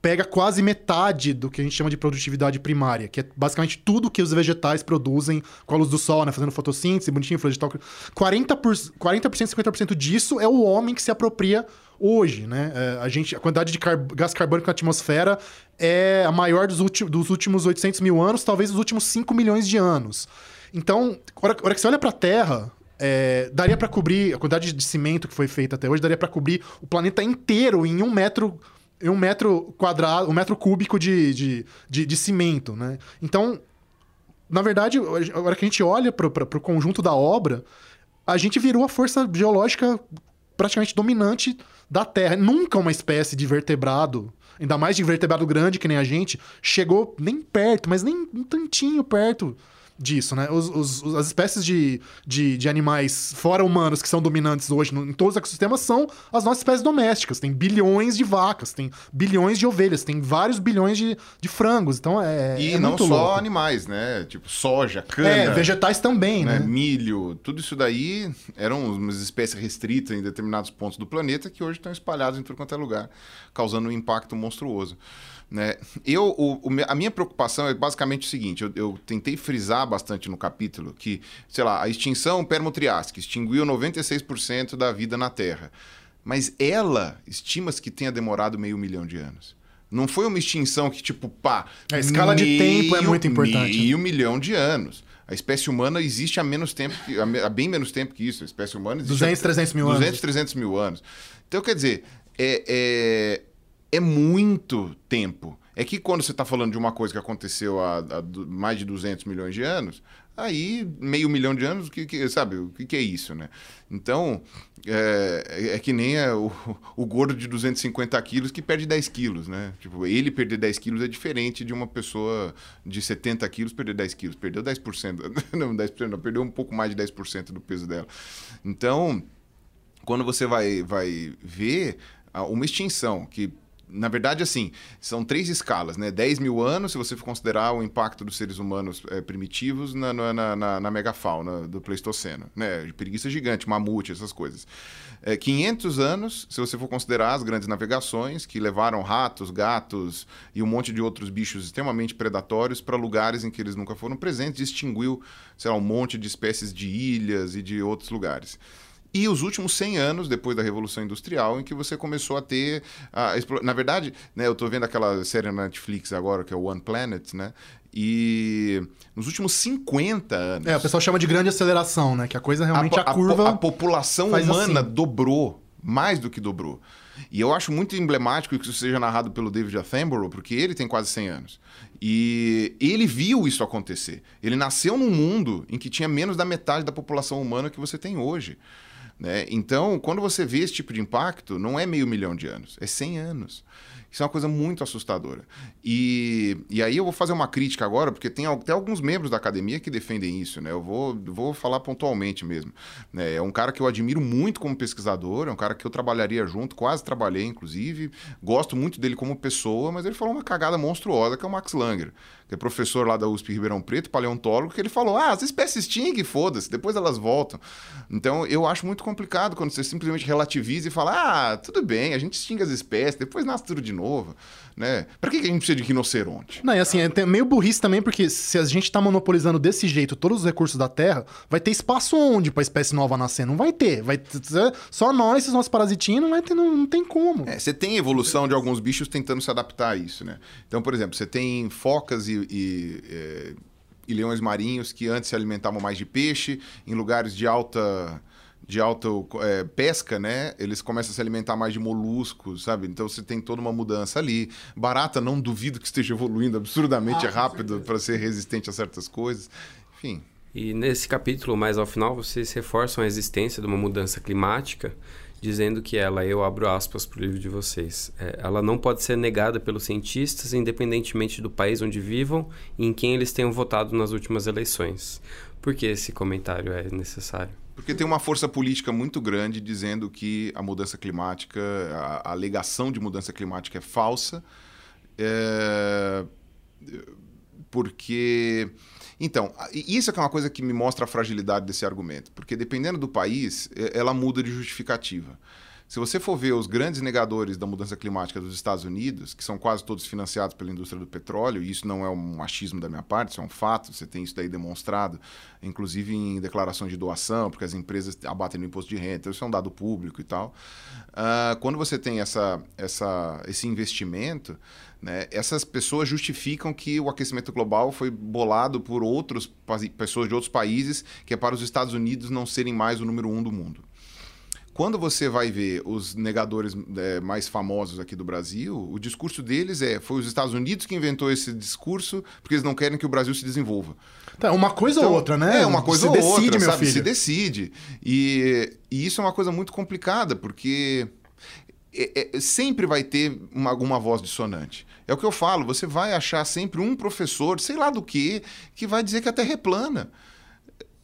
pega quase metade do que a gente chama de produtividade primária, que é basicamente tudo que os vegetais produzem com a luz do sol, né? Fazendo fotossíntese, bonitinho, flor de tal. 40%, por, 40% 50% disso é o homem que se apropria hoje, né? É, a, gente, a quantidade de car gás carbônico na atmosfera é a maior dos, dos últimos 800 mil anos, talvez dos últimos 5 milhões de anos. Então, hora, hora que você olha para a Terra, é, daria para cobrir a quantidade de cimento que foi feita até hoje, daria para cobrir o planeta inteiro em um metro, um metro quadrado, um metro cúbico de, de, de, de cimento, né? Então, na verdade, a hora que a gente olha para o conjunto da obra, a gente virou a força geológica praticamente dominante da Terra. Nunca uma espécie de vertebrado, ainda mais de vertebrado grande que nem a gente, chegou nem perto, mas nem um tantinho perto disso, né? Os, os, as espécies de, de, de, animais fora humanos que são dominantes hoje no, em todos os ecossistemas são as nossas espécies domésticas. Tem bilhões de vacas, tem bilhões de ovelhas, tem vários bilhões de, de frangos. Então é. E é não só louco. animais, né? Tipo soja, cana. É, vegetais também, né? né? Milho, tudo isso daí eram umas espécies restritas em determinados pontos do planeta que hoje estão espalhadas em tudo quanto é lugar, causando um impacto monstruoso. Né? Eu, o, a minha preocupação é basicamente o seguinte: eu, eu, tentei frisar bastante no capítulo que, sei lá, a extinção permotriásica extinguiu 96% da vida na Terra. Mas ela estima-se que tenha demorado meio milhão de anos. Não foi uma extinção que, tipo, pá. A escala meio, de tempo é muito importante. Meio milhão de anos. A espécie humana existe há menos tempo, que, há bem menos tempo que isso. A espécie humana existe 200, 300 mil 200, anos. 200, 300 mil anos. Então, quer dizer, é, é é muito tempo. É que quando você está falando de uma coisa que aconteceu há, há, mais de 200 milhões de anos, aí meio milhão de anos, que, que sabe, o que, que, é isso, né? Então, é, é que nem é o, o, gordo de 250 quilos que perde 10 quilos, né? Tipo, ele perder 10 quilos é diferente de uma pessoa de 70 quilos perder 10 quilos. Perdeu 10%, não, 10%, não, perdeu um pouco mais de 10% do peso dela. Então, quando você vai, vai ver uma extinção que na verdade, assim, são três escalas, né? 10 mil anos, se você for considerar o impacto dos seres humanos é, primitivos na, na, na, na, megafauna do Pleistoceno, né? Preguiça gigante, mamute, essas coisas. É, 500 anos, se você for considerar as grandes navegações, que levaram ratos, gatos e um monte de outros bichos extremamente predatórios para lugares em que eles nunca foram presentes, extinguiu, sei lá, um monte de espécies de ilhas e de outros lugares. E os últimos 100 anos, depois da Revolução Industrial, em que você começou a ter. A, na verdade, né, eu estou vendo aquela série na Netflix agora, que é One Planet, né? E nos últimos 50 anos. É, o pessoal chama de grande aceleração, né? Que a coisa realmente, a, a curva. A, a população humana assim. dobrou, mais do que dobrou. E eu acho muito emblemático que isso seja narrado pelo David Attenborough, porque ele tem quase 100 anos. E ele viu isso acontecer. Ele nasceu num mundo em que tinha menos da metade da população humana que você tem hoje. Né? Então, quando você vê esse tipo de impacto, não é meio milhão de anos, é 100 anos. Isso é uma coisa muito assustadora. E, e aí eu vou fazer uma crítica agora, porque tem até alguns membros da academia que defendem isso, né? Eu vou, vou falar pontualmente mesmo. Né? É um cara que eu admiro muito como pesquisador, é um cara que eu trabalharia junto, quase trabalhei, inclusive. Gosto muito dele como pessoa, mas ele falou uma cagada monstruosa, que é o Max Langer que é professor lá da USP Ribeirão Preto, paleontólogo, que ele falou: ah, as espécies extinguem, foda-se, depois elas voltam. Então eu acho muito complicado quando você simplesmente relativiza e fala: ah, tudo bem, a gente extingue as espécies, depois nasce tudo de novo. Né? Pra que a gente precisa de rinoceronte? Não, e assim, é meio burrice também, porque se a gente tá monopolizando desse jeito todos os recursos da Terra, vai ter espaço onde pra espécie nova nascer? Não vai ter. Vai ter, só nós, esses nossos parasitinhos, não vai ter, não, não tem como. É, você tem evolução de alguns bichos tentando se adaptar a isso, né? Então, por exemplo, você tem focas e, e, é, e leões marinhos que antes se alimentavam mais de peixe, em lugares de alta de alta é, pesca, né? Eles começam a se alimentar mais de moluscos, sabe? Então você tem toda uma mudança ali. Barata, não duvido que esteja evoluindo absurdamente ah, rápido para ser resistente a certas coisas. Enfim. E nesse capítulo, mais ao final, vocês reforçam a existência de uma mudança climática, dizendo que ela, eu abro aspas para o livro de vocês, é, ela não pode ser negada pelos cientistas, independentemente do país onde vivam e em quem eles tenham votado nas últimas eleições. Por que esse comentário é necessário? Porque tem uma força política muito grande dizendo que a mudança climática, a, alegação de mudança climática é falsa. É, porque. Então, isso é, é uma coisa que me mostra a fragilidade desse argumento. Porque dependendo do país, ela muda de justificativa. Se você for ver os grandes negadores da mudança climática dos Estados Unidos, que são quase todos financiados pela indústria do petróleo, e isso não é um machismo da minha parte, isso é um fato, você tem isso daí demonstrado, inclusive em declarações de doação, porque as empresas abatem no imposto de renta, isso é um dado público e tal. Uh, quando você tem essa, essa, esse investimento, né, essas pessoas justificam que o aquecimento global foi bolado por outras pessoas de outros países, que é para os Estados Unidos não serem mais o número um do mundo. Quando você vai ver os negadores é, mais famosos aqui do Brasil, o discurso deles é: foi os Estados Unidos que inventou esse discurso porque eles não querem que o Brasil se desenvolva. Tá, uma coisa então, ou outra, né? É, uma coisa se ou decide, outra, meu sabe? Filho. Se decide. E, e isso é uma coisa muito complicada, porque é, é, sempre vai ter uma, alguma voz dissonante. É o que eu falo, você vai achar sempre um professor, sei lá do que, que vai dizer que a Terra é plana.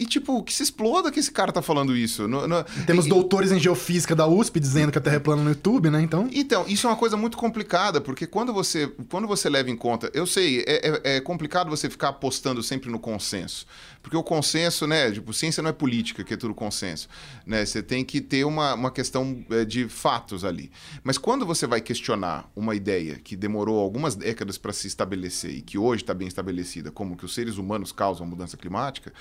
E, tipo, que se exploda que esse cara tá falando isso. No, no... Temos e, doutores em geofísica da USP dizendo que a Terra é plana no YouTube, né? Então... Então, isso é uma coisa muito complicada, porque quando você, quando você leva em conta... Eu sei, é, é, é complicado você ficar apostando sempre no consenso. Porque o consenso, né? Tipo, ciência não é política, que é tudo consenso. Né? Você tem que ter uma, uma questão é, de fatos ali. Mas quando você vai questionar uma ideia que demorou algumas décadas para se estabelecer e que hoje está bem estabelecida, como que os seres humanos causam mudança climática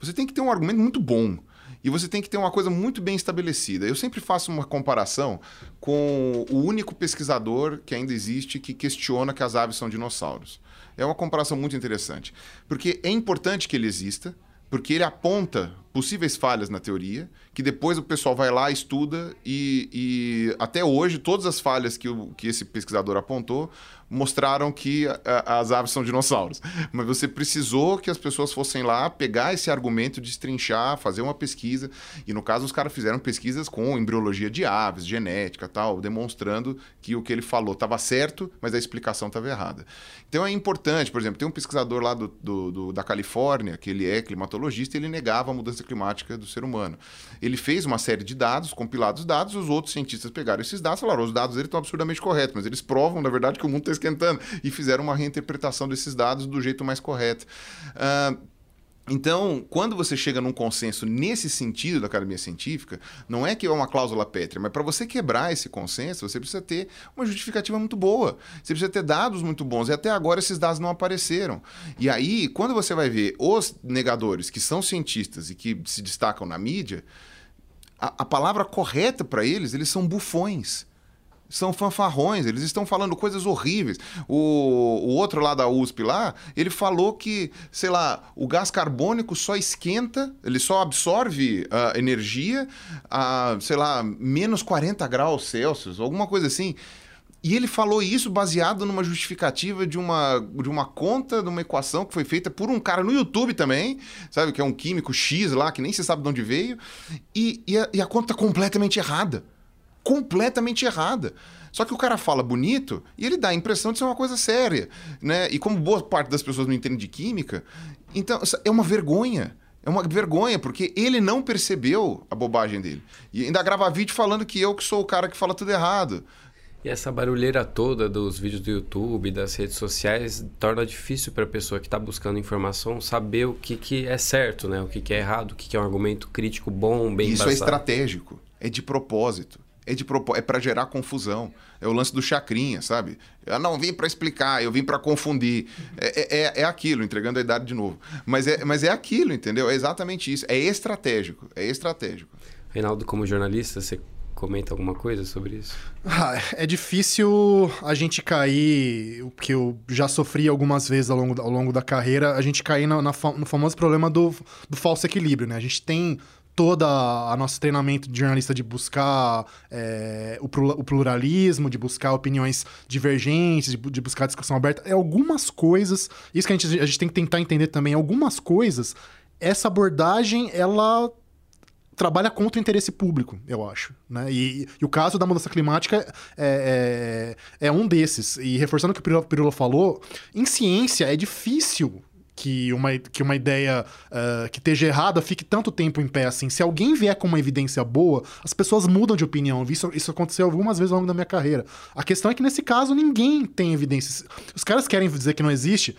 você tem que ter um argumento muito bom. E você tem que ter uma coisa muito bem estabelecida. Eu sempre faço uma comparação com o único pesquisador que ainda existe que questiona que as aves são dinossauros. É uma comparação muito interessante. Porque é importante que ele exista, porque ele aponta possíveis falhas na teoria, que depois o pessoal vai lá, estuda e, e até hoje todas as falhas que, o, que esse pesquisador apontou mostraram que a, as aves são dinossauros. Mas você precisou que as pessoas fossem lá pegar esse argumento, destrinchar, fazer uma pesquisa. E no caso, os caras fizeram pesquisas com embriologia de aves, genética tal, demonstrando que o que ele falou estava certo, mas a explicação estava errada. Então é importante, por exemplo, tem um pesquisador lá do, do, do, da Califórnia, que ele é climatologista, e ele negava a mudança climática do ser humano. Ele fez uma série de dados, compilados dados, os outros cientistas pegaram esses dados falaram: os dados dele estão absurdamente corretos, mas eles provam, na verdade, que o mundo está esquentando. E fizeram uma reinterpretação desses dados do jeito mais correto. Uh, então, quando você chega num consenso nesse sentido da academia científica, não é que é uma cláusula pétrea, mas para você quebrar esse consenso, você precisa ter uma justificativa muito boa. Você precisa ter dados muito bons. E até agora esses dados não apareceram. E aí, quando você vai ver os negadores que são cientistas e que se destacam na mídia, a, a palavra correta para eles, eles são bufões são fanfarrões, eles estão falando coisas horríveis. O, o outro lá da USP lá, ele falou que, sei lá, o gás carbônico só esquenta, ele só absorve uh, energia a, sei lá, menos 40 graus Celsius, alguma coisa assim. E ele falou isso baseado numa justificativa de uma, de uma conta, de uma equação que foi feita por um cara no YouTube também, sabe? Que é um químico X lá, que nem se sabe de onde veio. E, e, a, e a conta completamente errada completamente errada. Só que o cara fala bonito e ele dá a impressão de ser uma coisa séria, né? E como boa parte das pessoas não entendem de química, então é uma vergonha. É uma vergonha, porque ele não percebeu a bobagem dele. E ainda grava vídeo falando que eu que sou o cara que fala tudo errado. E essa barulheira toda dos vídeos do YouTube, das redes sociais, torna difícil para a pessoa que está buscando informação saber o que, que é certo, né? o que, que é errado, o que, que é um argumento crítico bom, bem Isso é estratégico, é de propósito é de é para gerar confusão. É o lance do chacrinha, sabe? Eu não vim para explicar, eu vim para confundir. É, é, é, é, aquilo, entregando a idade de novo. Mas é, mas é aquilo, entendeu? É exatamente isso. É estratégico. É estratégico. Reinaldo, como jornalista, você comenta alguma coisa sobre isso? Ah, é difícil a gente cair, o que eu já sofri algumas vezes ao longo, ao longo da carreira, a gente cair na, na, no famoso problema do, do falso equilíbrio, né? A gente tem toda a nosso treinamento de jornalista de buscar é, o, pluralismo, de buscar opiniões divergentes, de, de, buscar discussão aberta. É algumas coisas, isso que a gente, a gente tem que tentar entender também, algumas coisas, essa abordagem, ela trabalha contra o interesse público, eu acho. Né? E, e o caso da mudança climática é, é, é, um desses. E reforçando o que o Pirula falou, em ciência é difícil que uma, que uma ideia uh, que esteja errada fique tanto tempo em pé assim. Se alguém vier com uma evidência boa, as pessoas mudam de opinião. Isso, isso aconteceu algumas vezes ao longo da minha carreira. A questão é que nesse caso ninguém tem evidências. Os caras querem dizer que não existe.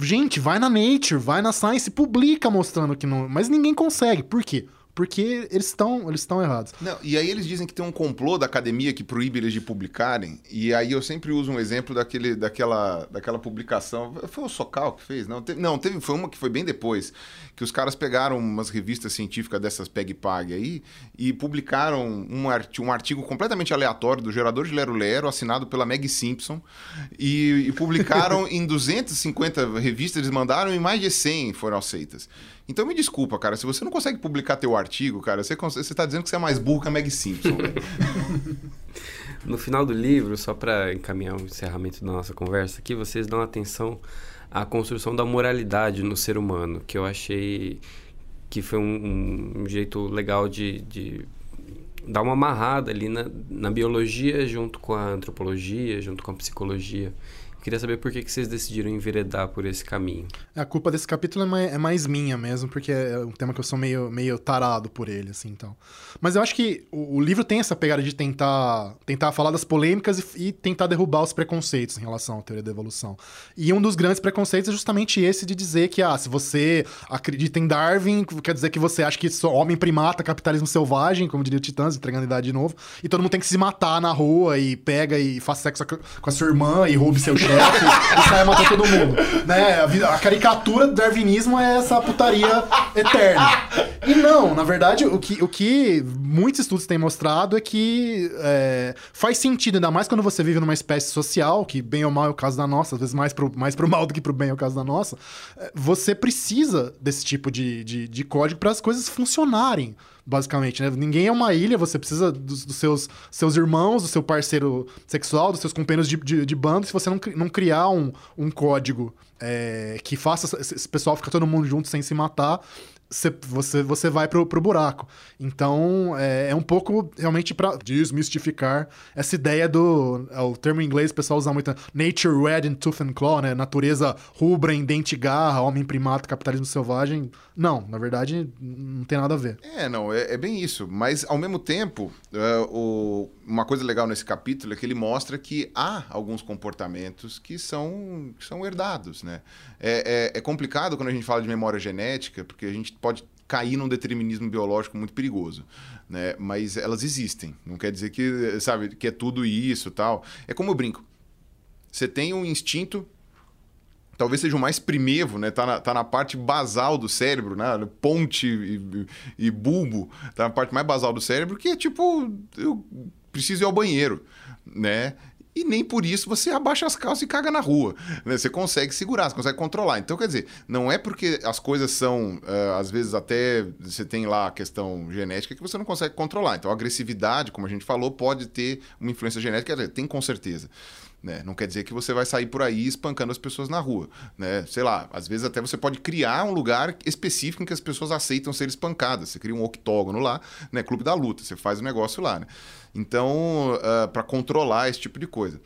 Gente, vai na Nature, vai na Science, publica mostrando que não. Mas ninguém consegue. Por quê? Porque eles estão eles estão errados. Não, e aí eles dizem que tem um complô da academia que proíbe eles de publicarem. E aí eu sempre uso um exemplo daquele, daquela, daquela publicação. Foi o Socal que fez? Não, teve, não, teve, foi uma que foi bem depois. Que os caras pegaram umas revistas científicas dessas PEG-PAG aí e publicaram um, artigo, um artigo completamente aleatório do gerador de Lero Lero, assinado pela Meg Simpson. E, e publicaram em 250 revistas, eles mandaram e mais de 100 foram aceitas. Então me desculpa, cara, se você não consegue publicar teu artigo, cara, você, você tá dizendo que você é mais burro que a Meg Simpson. no final do livro, só para encaminhar o encerramento da nossa conversa aqui, vocês dão atenção à construção da moralidade no ser humano, que eu achei que foi um, um jeito legal de, de dar uma amarrada ali na, na biologia junto com a antropologia, junto com a psicologia. Queria saber por que, que vocês decidiram enveredar por esse caminho. A culpa desse capítulo é mais, é mais, minha mesmo, porque é um tema que eu sou meio, meio tarado por ele, assim, então. Mas eu acho que o, o livro tem essa pegada de tentar, tentar falar das polêmicas e, e, tentar derrubar os preconceitos em relação à teoria da evolução. E um dos grandes preconceitos é justamente esse de dizer que, ah, se você acredita em Darwin, quer dizer que você acha que só homem primata, capitalismo selvagem, como diria o Titãs, entregando a idade de novo, e todo mundo tem que se matar na rua e pega e faz sexo com a sua irmã e roube seu chefe e sai matando todo mundo. Né? A, a, caricatura do darwinismo é essa putaria eterna. E não, na verdade, o que, o que muitos estudos têm mostrado é que é, faz sentido, ainda mais quando você vive numa espécie social, que bem ou mal é o caso da nossa, às vezes mais pro, mais pro mal do que pro bem é o caso da nossa, é, você precisa desse tipo de, de, de código para as coisas funcionarem basicamente, né? Ninguém é uma ilha, você precisa dos, dos, seus, seus irmãos, do seu parceiro sexual, dos seus companheiros de, de, de bando. Se você não, não criar um, um código é, que faça esse pessoal ficar todo mundo junto sem se matar, você, você vai pro, pro buraco. Então, é, é um pouco realmente para desmistificar essa ideia do. É, o termo em inglês o pessoal usa muito. Nature red in tooth and claw, né? Natureza rubra em dente e garra, homem primata, capitalismo selvagem. Não, na verdade, não tem nada a ver. É, não, é, é bem isso. Mas, ao mesmo tempo, é, o, uma coisa legal nesse capítulo é que ele mostra que há alguns comportamentos que são, que são herdados, né? É, é, é complicado quando a gente fala de memória genética, porque a gente pode cair num determinismo biológico muito perigoso, né? Mas elas existem. Não quer dizer que, sabe, que é tudo isso, tal. É como eu brinco. Você tem um instinto talvez seja o mais primevo, né? Tá na, tá na parte basal do cérebro, né? Ponte e, e bulbo, tá na parte mais basal do cérebro, que é tipo, eu preciso ir ao banheiro, né? E nem por isso você abaixa as calças e caga na rua. Né? Você consegue segurar, você consegue controlar. Então, quer dizer, não é porque as coisas são, uh, às vezes, até você tem lá a questão genética que você não consegue controlar. Então, a agressividade, como a gente falou, pode ter uma influência genética, tem com certeza. Né? Não quer dizer que você vai sair por aí espancando as pessoas na rua. Né? Sei lá, às vezes até você pode criar um lugar específico em que as pessoas aceitam ser espancadas. Você cria um octógono lá, né? Clube da Luta, você faz o um negócio lá. Né? Então, uh, ah, para controlar esse tipo de coisa.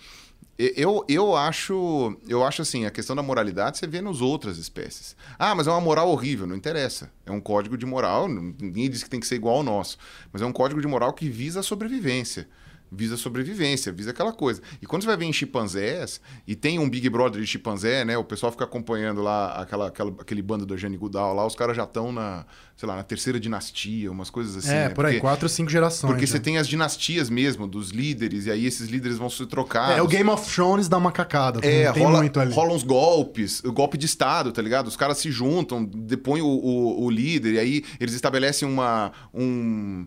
Eu, eu acho eu acho assim, a questão da moralidade você vê nas outras espécies. Ah, mas é uma moral horrível, não interessa. É um código de moral, ninguém diz que tem que ser igual ao nosso, mas é um código de moral que visa a sobrevivência visa sobrevivência, visa aquela coisa. E quando você vai ver em chimpanzés, e tem um Big Brother de chimpanzé, né? O pessoal fica acompanhando lá aquela, aquela, aquele bando da Jane Goodall lá, os caras já estão na, sei lá, na terceira dinastia, umas coisas assim. É, né? por aí, porque, quatro, cinco gerações. Porque você né? tem as dinastias mesmo, dos líderes, e aí esses líderes vão se trocar. É, o Game of Thrones dá uma cacada. É, tem rola, muito ali. rolam uns golpes, o golpe de Estado, tá ligado? Os caras se juntam, depõem o, o, o líder, e aí eles estabelecem uma. Um...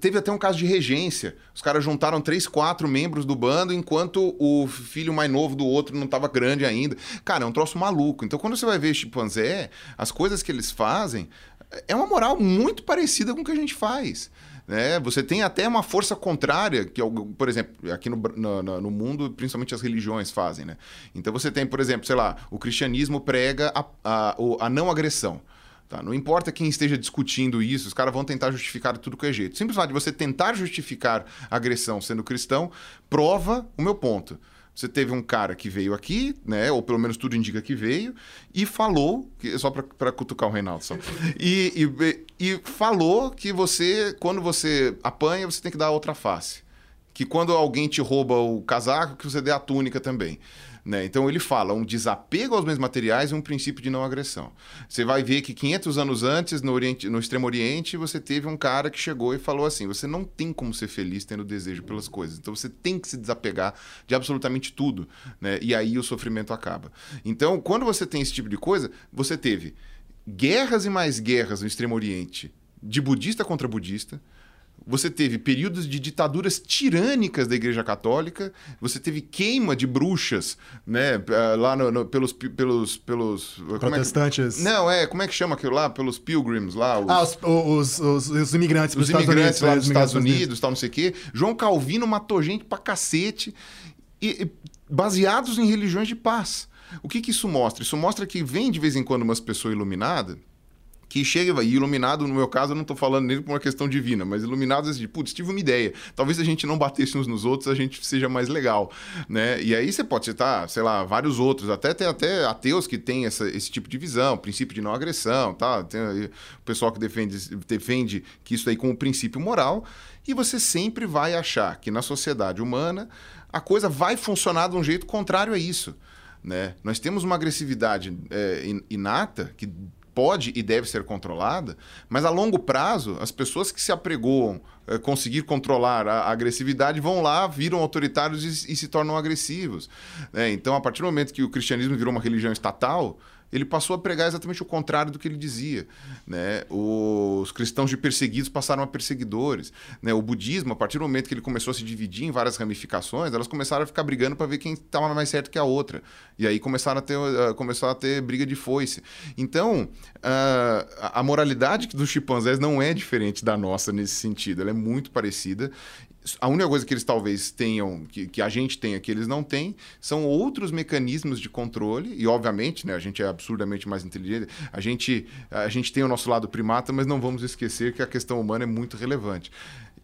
teve até um caso de regência. Os caras juntaram três, quatro membros do bando, enquanto o filho mais novo do outro não estava grande ainda. Cara, é um troço maluco. Então, quando você vai ver chimpanzé, as coisas que eles fazem é uma moral muito parecida com o que a gente faz. Né? Você tem até uma força contrária, que, por exemplo, aqui no, no, no, mundo, principalmente as religiões fazem. Né? Então você tem, por exemplo, sei lá, o cristianismo prega a, a, a não agressão. Tá? Não importa quem esteja discutindo isso, os caras vão tentar justificar tudo que é jeito. Simplesmente você tentar justificar agressão sendo cristão prova o meu ponto. Você teve um cara que veio aqui, né? Ou pelo menos tudo indica que veio, e falou, que, só para cutucar o Reinaldo só, e, e, e falou que você, quando você apanha, você tem que dar a outra face. Que quando alguém te rouba o casaco, que você dê a túnica também. Né? Então ele fala um desapego aos bens materiais e um princípio de não agressão. Você vai ver que 500 anos antes, no, Oriente, no Extremo Oriente, você teve um cara que chegou e falou assim: você não tem como ser feliz tendo desejo pelas coisas. Então você tem que se desapegar de absolutamente tudo. Né? E aí o sofrimento acaba. Então, quando você tem esse tipo de coisa, você teve guerras e mais guerras no Extremo Oriente de budista contra budista você teve períodos de ditaduras tirânicas da Igreja Católica, você teve queima de bruxas, né, eh, lá no, no, pelos pelos pelos protestantes. É que, não, é, como é que chama aquilo lá, pelos pilgrims lá, os, ah, os, os, os imigrantes os imigrantes Unidos, lá dos Estados Unidos, Unidos, tal, não sei o quê. João Calvino matou gente pra cacete e, e baseados em religiões de paz. O que que isso mostra? Isso mostra que vem de vez em quando umas pessoas iluminadas que chega e iluminado, no meu caso, eu não estou falando nem por uma questão divina, mas iluminado assim, putz, tive uma ideia. Talvez a gente não batesse uns nos outros, a gente seja mais legal, né? E aí você pode citar, sei lá, vários outros, até tem até ateus que têm essa, esse tipo de visão, princípio de não agressão, tá? Tem o pessoal que defende, defende que isso aí como princípio moral, e você sempre vai achar que na sociedade humana a coisa vai funcionar de um jeito contrário a isso. Né? Nós temos uma agressividade é, inata que pode e deve ser controlada, mas a longo prazo, as pessoas que se apregoam é, conseguir controlar a, agressividade vão lá, viram autoritários e, e se tornam agressivos. É, então, a partir do momento que o cristianismo virou uma religião estatal, ele passou a pregar exatamente o contrário do que ele dizia. Né? Os cristãos de perseguidos passaram a perseguidores. Né? O budismo, a partir do momento que ele começou a se dividir em várias ramificações, elas começaram a ficar brigando para ver quem estava mais certo que a outra. E aí começaram a ter, uh, começou a ter briga de foice. Então, uh, a moralidade dos chimpanzés não é diferente da nossa nesse sentido. Ela é muito parecida a única coisa que eles talvez tenham, que, que, a gente tenha, que eles não têm, são outros mecanismos de controle, e obviamente, né, a gente é absurdamente mais inteligente, a gente, a gente tem o nosso lado primata, mas não vamos esquecer que a questão humana é muito relevante.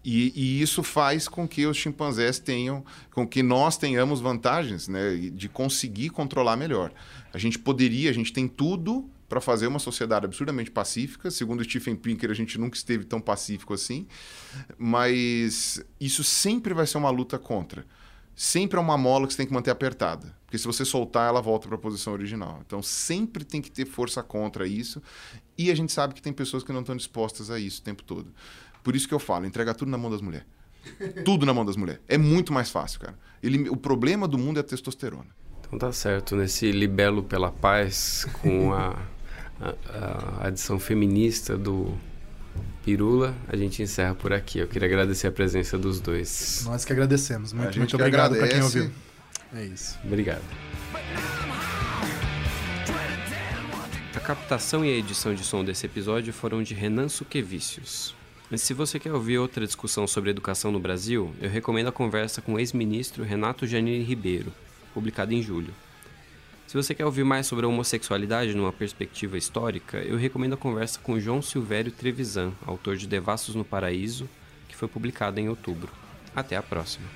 E, e, isso faz com que os chimpanzés tenham, com que nós tenhamos vantagens né, de conseguir controlar melhor. A gente poderia, a gente tem tudo para fazer uma sociedade absurdamente pacífica. Segundo Stephen Pinker, a gente nunca esteve tão pacífico assim. Mas isso sempre vai ser uma luta contra. Sempre é uma mola que você tem que manter apertada. Porque se você soltar, ela volta para a posição original. Então sempre tem que ter força contra isso. E a gente sabe que tem pessoas que não estão dispostas a isso o tempo todo. Por isso que eu falo, entrega tudo na mão das mulheres. tudo na mão das mulheres. É muito mais fácil, cara. Ele, o problema do mundo é a testosterona. Então tá certo. Nesse libelo pela paz, com a a, a adição feminista do Pirula, a gente encerra por aqui. Eu queria agradecer a presença dos dois. Nós que agradecemos. Muito, muito obrigado para quem ouviu. É isso. Obrigado. A captação e a edição de som desse episódio foram de Renan Suquevicius. Mas se você quer ouvir outra discussão sobre educação no Brasil, eu recomendo a conversa com o ex-ministro Renato Janine Ribeiro, publicada em julho. Se você quer ouvir mais sobre a homossexualidade numa perspectiva histórica, eu recomendo a conversa com João Silvério Trevisan, autor de Devassos no Paraíso, que foi publicada em outubro. Até a próxima.